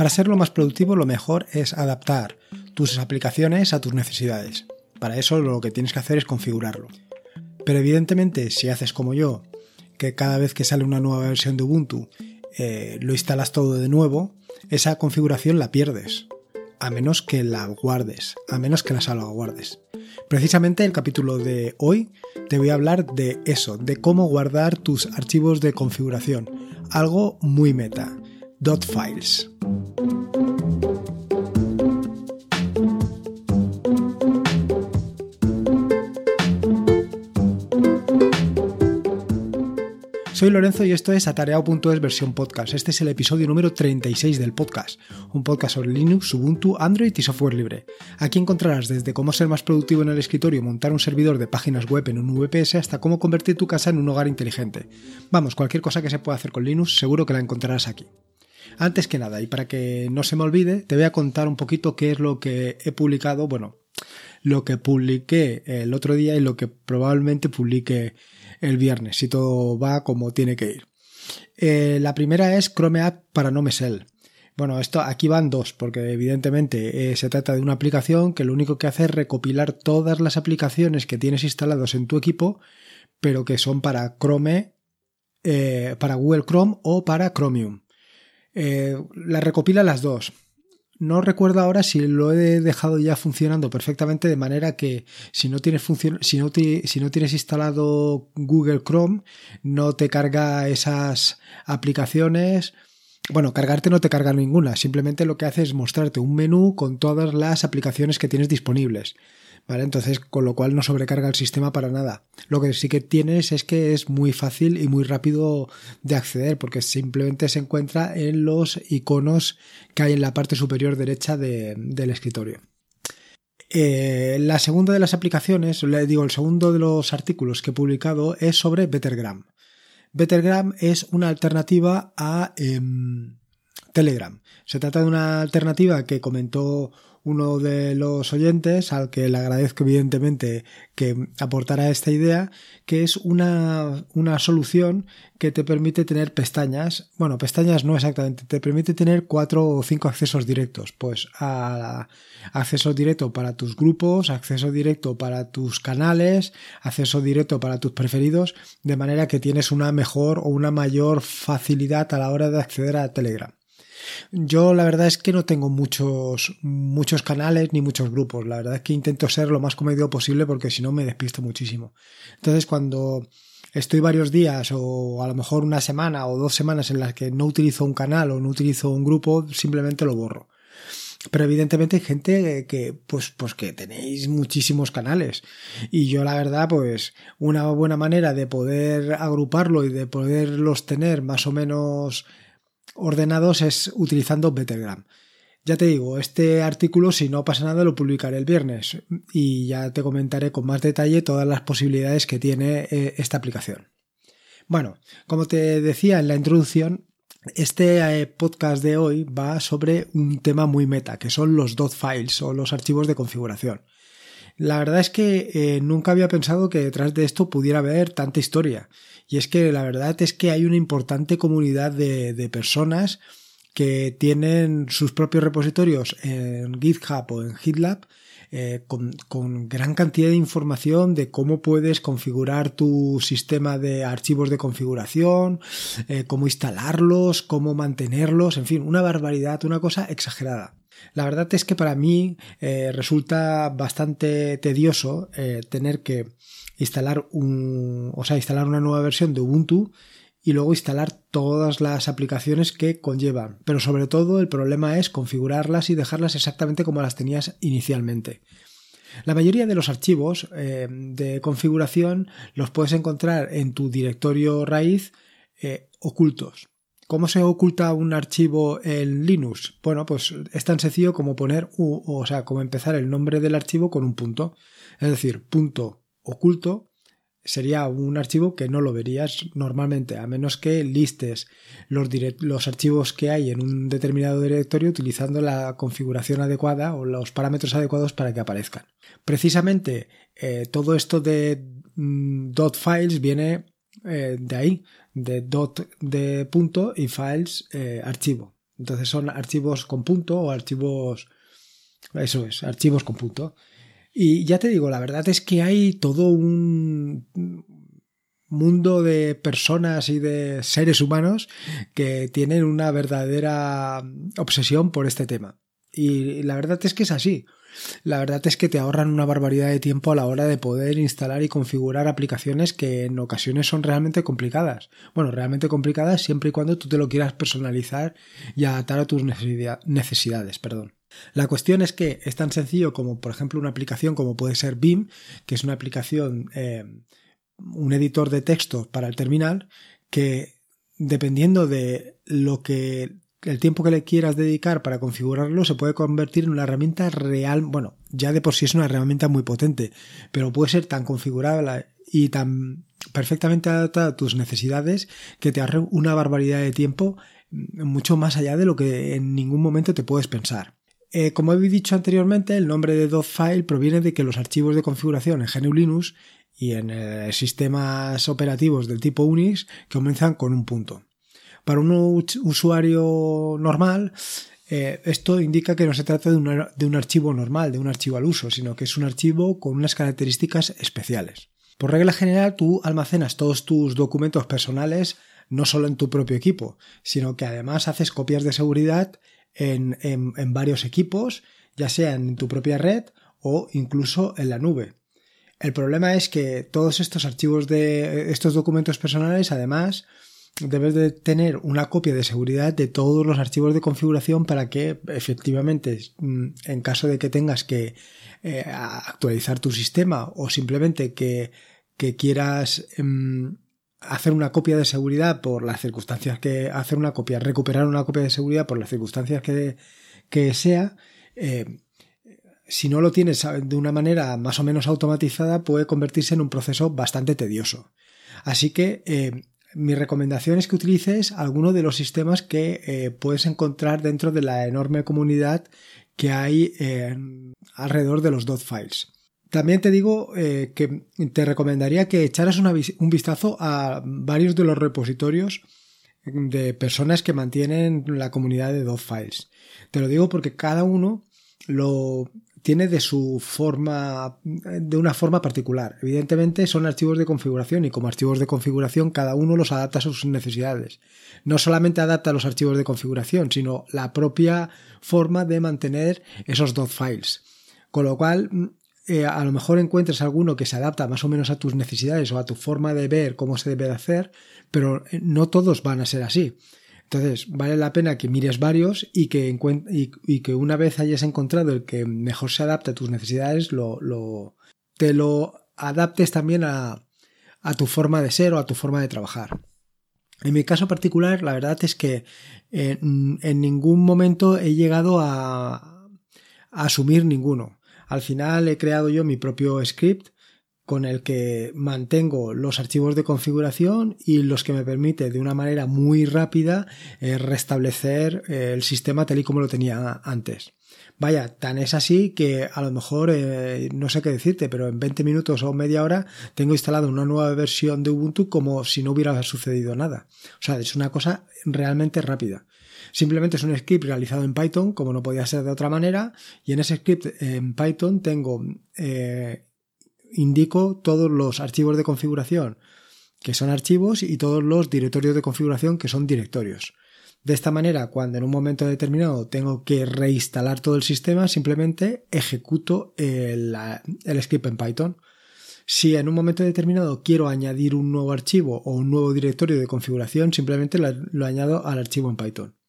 Para ser lo más productivo lo mejor es adaptar tus aplicaciones a tus necesidades. Para eso lo que tienes que hacer es configurarlo. Pero evidentemente si haces como yo, que cada vez que sale una nueva versión de Ubuntu eh, lo instalas todo de nuevo, esa configuración la pierdes. A menos que la guardes, a menos que la salvaguardes. Precisamente el capítulo de hoy te voy a hablar de eso, de cómo guardar tus archivos de configuración. Algo muy meta. Files. Soy Lorenzo y esto es Atareado.es versión podcast. Este es el episodio número 36 del podcast, un podcast sobre Linux, Ubuntu, Android y software libre. Aquí encontrarás desde cómo ser más productivo en el escritorio montar un servidor de páginas web en un VPS hasta cómo convertir tu casa en un hogar inteligente. Vamos, cualquier cosa que se pueda hacer con Linux seguro que la encontrarás aquí. Antes que nada, y para que no se me olvide, te voy a contar un poquito qué es lo que he publicado, bueno, lo que publiqué el otro día y lo que probablemente publique el viernes, si todo va como tiene que ir. Eh, la primera es Chrome App para No Mesel. Bueno, esto aquí van dos, porque evidentemente eh, se trata de una aplicación que lo único que hace es recopilar todas las aplicaciones que tienes instalados en tu equipo, pero que son para Chrome, eh, para Google Chrome o para Chromium. La recopila las dos. No recuerdo ahora si lo he dejado ya funcionando perfectamente de manera que si no tienes si no, si no tienes instalado Google Chrome no te carga esas aplicaciones. Bueno, cargarte no te carga ninguna, simplemente lo que hace es mostrarte un menú con todas las aplicaciones que tienes disponibles. Entonces, con lo cual no sobrecarga el sistema para nada. Lo que sí que tienes es que es muy fácil y muy rápido de acceder, porque simplemente se encuentra en los iconos que hay en la parte superior derecha del escritorio. Eh, la segunda de las aplicaciones, le digo, el segundo de los artículos que he publicado es sobre Bettergram. Bettergram es una alternativa a em, Telegram. Se trata de una alternativa que comentó uno de los oyentes, al que le agradezco evidentemente que aportara esta idea, que es una, una solución que te permite tener pestañas, bueno, pestañas no exactamente, te permite tener cuatro o cinco accesos directos, pues a, acceso directo para tus grupos, acceso directo para tus canales, acceso directo para tus preferidos, de manera que tienes una mejor o una mayor facilidad a la hora de acceder a Telegram. Yo la verdad es que no tengo muchos, muchos canales ni muchos grupos. La verdad es que intento ser lo más comedido posible porque si no me despisto muchísimo. Entonces cuando estoy varios días o a lo mejor una semana o dos semanas en las que no utilizo un canal o no utilizo un grupo, simplemente lo borro. Pero evidentemente hay gente que, pues, pues que tenéis muchísimos canales. Y yo la verdad, pues, una buena manera de poder agruparlo y de poderlos tener más o menos ordenados es utilizando Bettergram. Ya te digo, este artículo, si no pasa nada, lo publicaré el viernes y ya te comentaré con más detalle todas las posibilidades que tiene eh, esta aplicación. Bueno, como te decía en la introducción, este eh, podcast de hoy va sobre un tema muy meta, que son los dot files o los archivos de configuración. La verdad es que eh, nunca había pensado que detrás de esto pudiera haber tanta historia. Y es que la verdad es que hay una importante comunidad de, personas que tienen sus propios repositorios en GitHub o en GitLab eh, con, gran cantidad de información de cómo puedes configurar tu sistema de archivos de configuración, eh, cómo instalarlos, cómo mantenerlos, en fin, una barbaridad, una cosa exagerada. La verdad es que para mí eh, resulta bastante tedioso tener que instalar un, o sea, instalar una nueva versión de Ubuntu y luego instalar todas las aplicaciones que conllevan. Pero sobre todo el problema es configurarlas y dejarlas exactamente como las tenías inicialmente. La mayoría de los archivos eh, de configuración los puedes encontrar en tu directorio raíz eh, ocultos. ¿Cómo se oculta un archivo en Linux? Bueno, pues es tan sencillo como poner, o sea, como empezar el nombre del archivo con un punto. Es decir, punto oculto sería un archivo que no lo verías normalmente, a menos que listes los, archivos que hay en un determinado directorio utilizando la configuración adecuada o los parámetros adecuados para que aparezcan. Precisamente eh, todo esto de mm, files viene eh, de ahí, de dot de punto y files eh, archivo. Entonces son archivos con punto o archivos... Eso es, archivos con punto. Y ya te digo, la verdad es que hay todo un mundo de personas y de seres humanos que tienen una verdadera obsesión por este tema. Y la verdad es que es así. La verdad es que te ahorran una barbaridad de tiempo a la hora de poder instalar y configurar aplicaciones que en ocasiones son realmente complicadas. Bueno, realmente complicadas siempre y cuando tú te lo quieras personalizar y adaptar a tus necesidades. Perdón. La cuestión es que es tan sencillo como, por ejemplo, una aplicación como puede ser BIM, que es una aplicación, eh, un editor de texto para el terminal, que dependiendo de lo que el tiempo que le quieras dedicar para configurarlo se puede convertir en una herramienta real, bueno, ya de por sí es una herramienta muy potente, pero puede ser tan configurable y tan perfectamente adaptada a tus necesidades que te ahorre una barbaridad de tiempo mucho más allá de lo que en ningún momento te puedes pensar. Eh, como he dicho anteriormente, el nombre de .file proviene de que los archivos de configuración en GNU Linux y en eh, sistemas operativos del tipo Unix comienzan con un punto. Para un usuario normal, eh, esto indica que no se trata de, un archivo normal, de un archivo al uso, sino que es un archivo con unas características especiales. Por regla general, tú almacenas todos tus documentos personales no solo en tu propio equipo, sino que además haces copias de seguridad en, en, varios equipos, ya sea en tu propia red o incluso en la nube. El problema es que todos estos archivos de estos documentos personales, además, debes de tener una copia de seguridad de todos los archivos de configuración para que efectivamente, mm, en caso de que tengas que eh, actualizar tu sistema o simplemente que, que quieras em, hacer una copia de seguridad por las circunstancias que hacer una copia, recuperar una copia de seguridad por las circunstancias que, que sea, eh, si no lo tienes de una manera más o menos automatizada, puede convertirse en un proceso bastante tedioso. Así que eh, mi recomendación es que utilices alguno de los sistemas que eh, puedes encontrar dentro de la enorme comunidad que hay alrededor de los dot files. También te digo eh, que te recomendaría que echaras un vistazo a varios de los repositorios de personas que mantienen la comunidad de files. Te lo digo porque cada uno lo tiene de su forma, de una forma particular. Evidentemente son archivos de configuración y como archivos de configuración cada uno los adapta a sus necesidades. No solamente adapta los archivos de configuración, sino la propia forma de mantener esos files. Con lo cual eh, a lo mejor encuentres alguno que se adapta más o menos a tus necesidades o a tu forma de ver cómo se debe de hacer, pero eh, no todos van a ser así. Entonces, vale la pena que mires varios y que, una vez hayas encontrado el que mejor se adapte a tus necesidades, lo, te lo adaptes también a, a tu forma de ser o a tu forma de trabajar. En mi caso particular, la verdad es que en, en ningún momento he llegado a, a asumir ninguno. Al final he creado yo mi propio script con el que mantengo los archivos de configuración y los que me permite de una manera muy rápida eh, restablecer eh, el sistema tal y como lo tenía antes. Vaya, tan es así que a lo mejor eh, no sé qué decirte, pero en 20 minutos o media hora tengo instalado una nueva versión de Ubuntu como si no hubiera sucedido nada. O sea, es una cosa realmente rápida. Simplemente es un script realizado en Python, como no podía ser de otra manera, y en ese script en Python tengo, indico todos los archivos de configuración que son archivos y todos los directorios de configuración que son directorios. De esta manera, cuando en un momento determinado tengo que reinstalar todo el sistema, simplemente ejecuto el, script en Python. Si en un momento determinado quiero añadir un nuevo archivo o un nuevo directorio de configuración, simplemente lo añado al archivo en Python.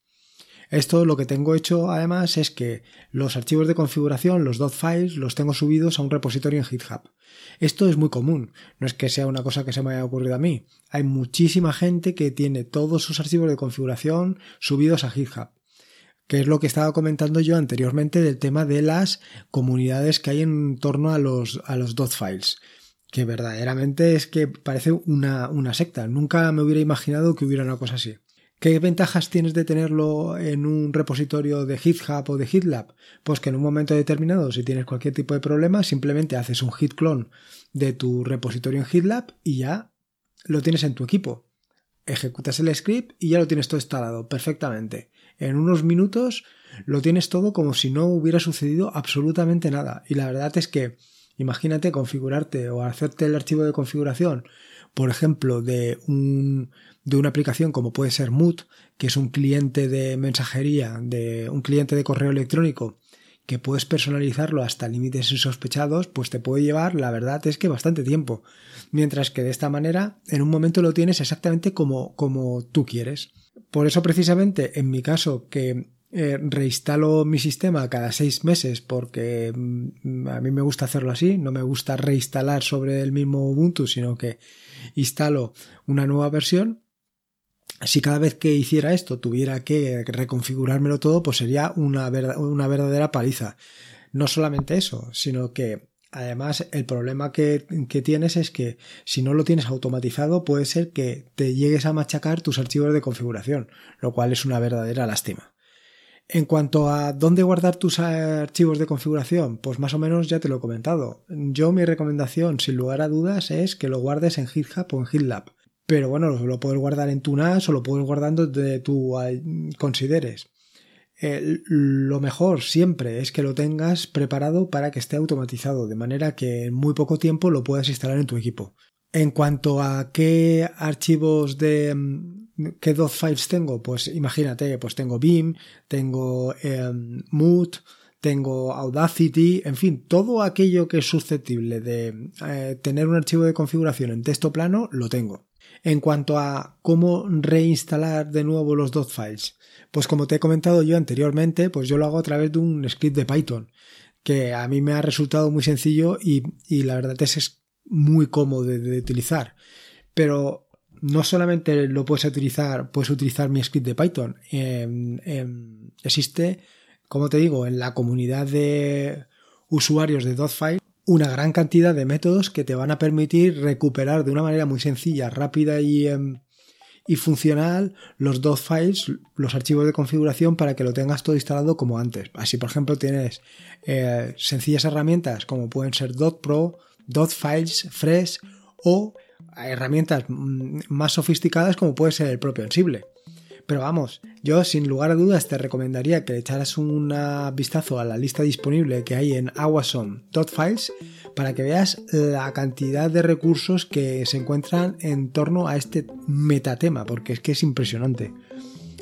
Esto lo que tengo hecho además es que los archivos de configuración, los .files, los tengo subidos a un repositorio en GitHub. Esto es muy común, no es que sea una cosa que se me haya ocurrido a mí. Hay muchísima gente que tiene todos sus archivos de configuración subidos a GitHub que es lo que estaba comentando yo anteriormente del tema de las comunidades que hay en torno a los, a los files que verdaderamente es que parece una, una secta. Nunca me hubiera imaginado que hubiera una cosa así. ¿Qué ventajas tienes de tenerlo en un repositorio de GitHub o de GitLab? Pues que en un momento determinado, si tienes cualquier tipo de problema, simplemente haces un git clone de tu repositorio en GitLab y ya lo tienes en tu equipo. Ejecutas el script y ya lo tienes todo instalado perfectamente. En unos minutos lo tienes todo como si no hubiera sucedido absolutamente nada. Y la verdad es que imagínate configurarte o hacerte el archivo de configuración, por ejemplo, de, un, de una aplicación como puede ser Mood, que es un cliente de mensajería, de un cliente de correo electrónico que puedes personalizarlo hasta límites insospechados, pues te puede llevar, la verdad es que bastante tiempo. Mientras que de esta manera, en un momento lo tienes exactamente como, como tú quieres. Por eso precisamente, en mi caso, que eh, reinstalo mi sistema cada seis meses porque mm, a mí me gusta hacerlo así, no me gusta reinstalar sobre el mismo Ubuntu, sino que instalo una nueva versión. Si cada vez que hiciera esto tuviera que reconfigurármelo todo, pues sería una, una verdadera paliza. No solamente eso, sino que Además, el problema que, que, tienes es que si no lo tienes automatizado, puede ser que te llegues a machacar tus archivos de configuración, lo cual es una verdadera lástima. En cuanto a dónde guardar tus archivos de configuración, pues más o menos ya te lo he comentado. Yo mi recomendación, sin lugar a dudas, es que lo guardes en GitHub o en GitLab. Pero bueno, lo puedes guardar en tu NAS o lo puedes guardar donde tú consideres. lo mejor siempre es que lo tengas preparado para que esté automatizado, de manera que en muy poco tiempo lo puedas instalar en tu equipo. En cuanto a qué archivos de, ¿Qué dos files tengo? Pues imagínate, pues tengo Beam, tengo em, Mood, tengo Audacity, en fin, todo aquello que es susceptible de eh, tener un archivo de configuración en texto plano, lo tengo. En cuanto a cómo reinstalar de nuevo los dot files, pues como te he comentado yo anteriormente, pues yo lo hago a través de un script de Python, que a mí me ha resultado muy sencillo y, la verdad es, es muy cómodo de utilizar. Pero no solamente lo puedes utilizar, puedes utilizar mi script de Python. Em, em, existe, como te digo, en la comunidad de usuarios de Dotfile una gran cantidad de métodos que te van a permitir recuperar de una manera muy sencilla, rápida y, em, y funcional los dot files, los archivos de configuración para que lo tengas todo instalado como antes. Así, por ejemplo, tienes eh, sencillas herramientas como pueden ser .pro, .files, Fresh o herramientas mm, más sofisticadas como puede ser el propio Ansible. Pero vamos, yo sin lugar a dudas te recomendaría que echaras un vistazo a la lista disponible que hay en awesome.files para que veas la cantidad de recursos que se encuentran en torno a este metatema, porque es que es impresionante.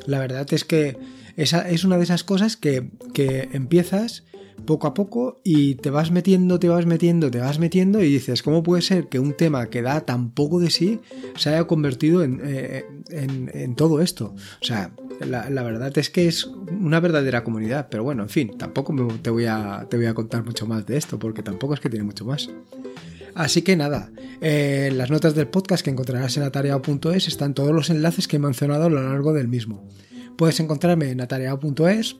La verdad es que esa es una de esas cosas que, que empiezas poco a poco y te vas metiendo, te vas metiendo, te vas metiendo y dices, ¿cómo puede ser que un tema que da tan poco de sí se haya convertido en, eh, todo esto? O sea, la, verdad es que es una verdadera comunidad, pero bueno, en fin, tampoco te, voy a, te voy a contar mucho más de esto porque tampoco es que tiene mucho más. Así que nada, eh, en las notas del podcast que encontrarás en atareado.es están todos los enlaces que he mencionado a lo largo del mismo. Puedes encontrarme en atareado.es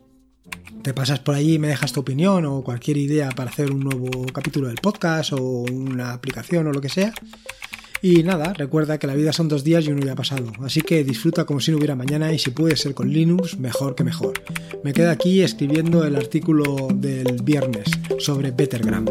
te pasas por ahí y me dejas tu opinión o cualquier idea para hacer un nuevo capítulo del podcast o una aplicación o lo que sea. Y nada, recuerda que la vida son dos días y uno ya ha pasado, así que disfruta como si no hubiera mañana y si puede ser con Linux, mejor que mejor. Me quedo aquí escribiendo el artículo del viernes sobre Bettergram.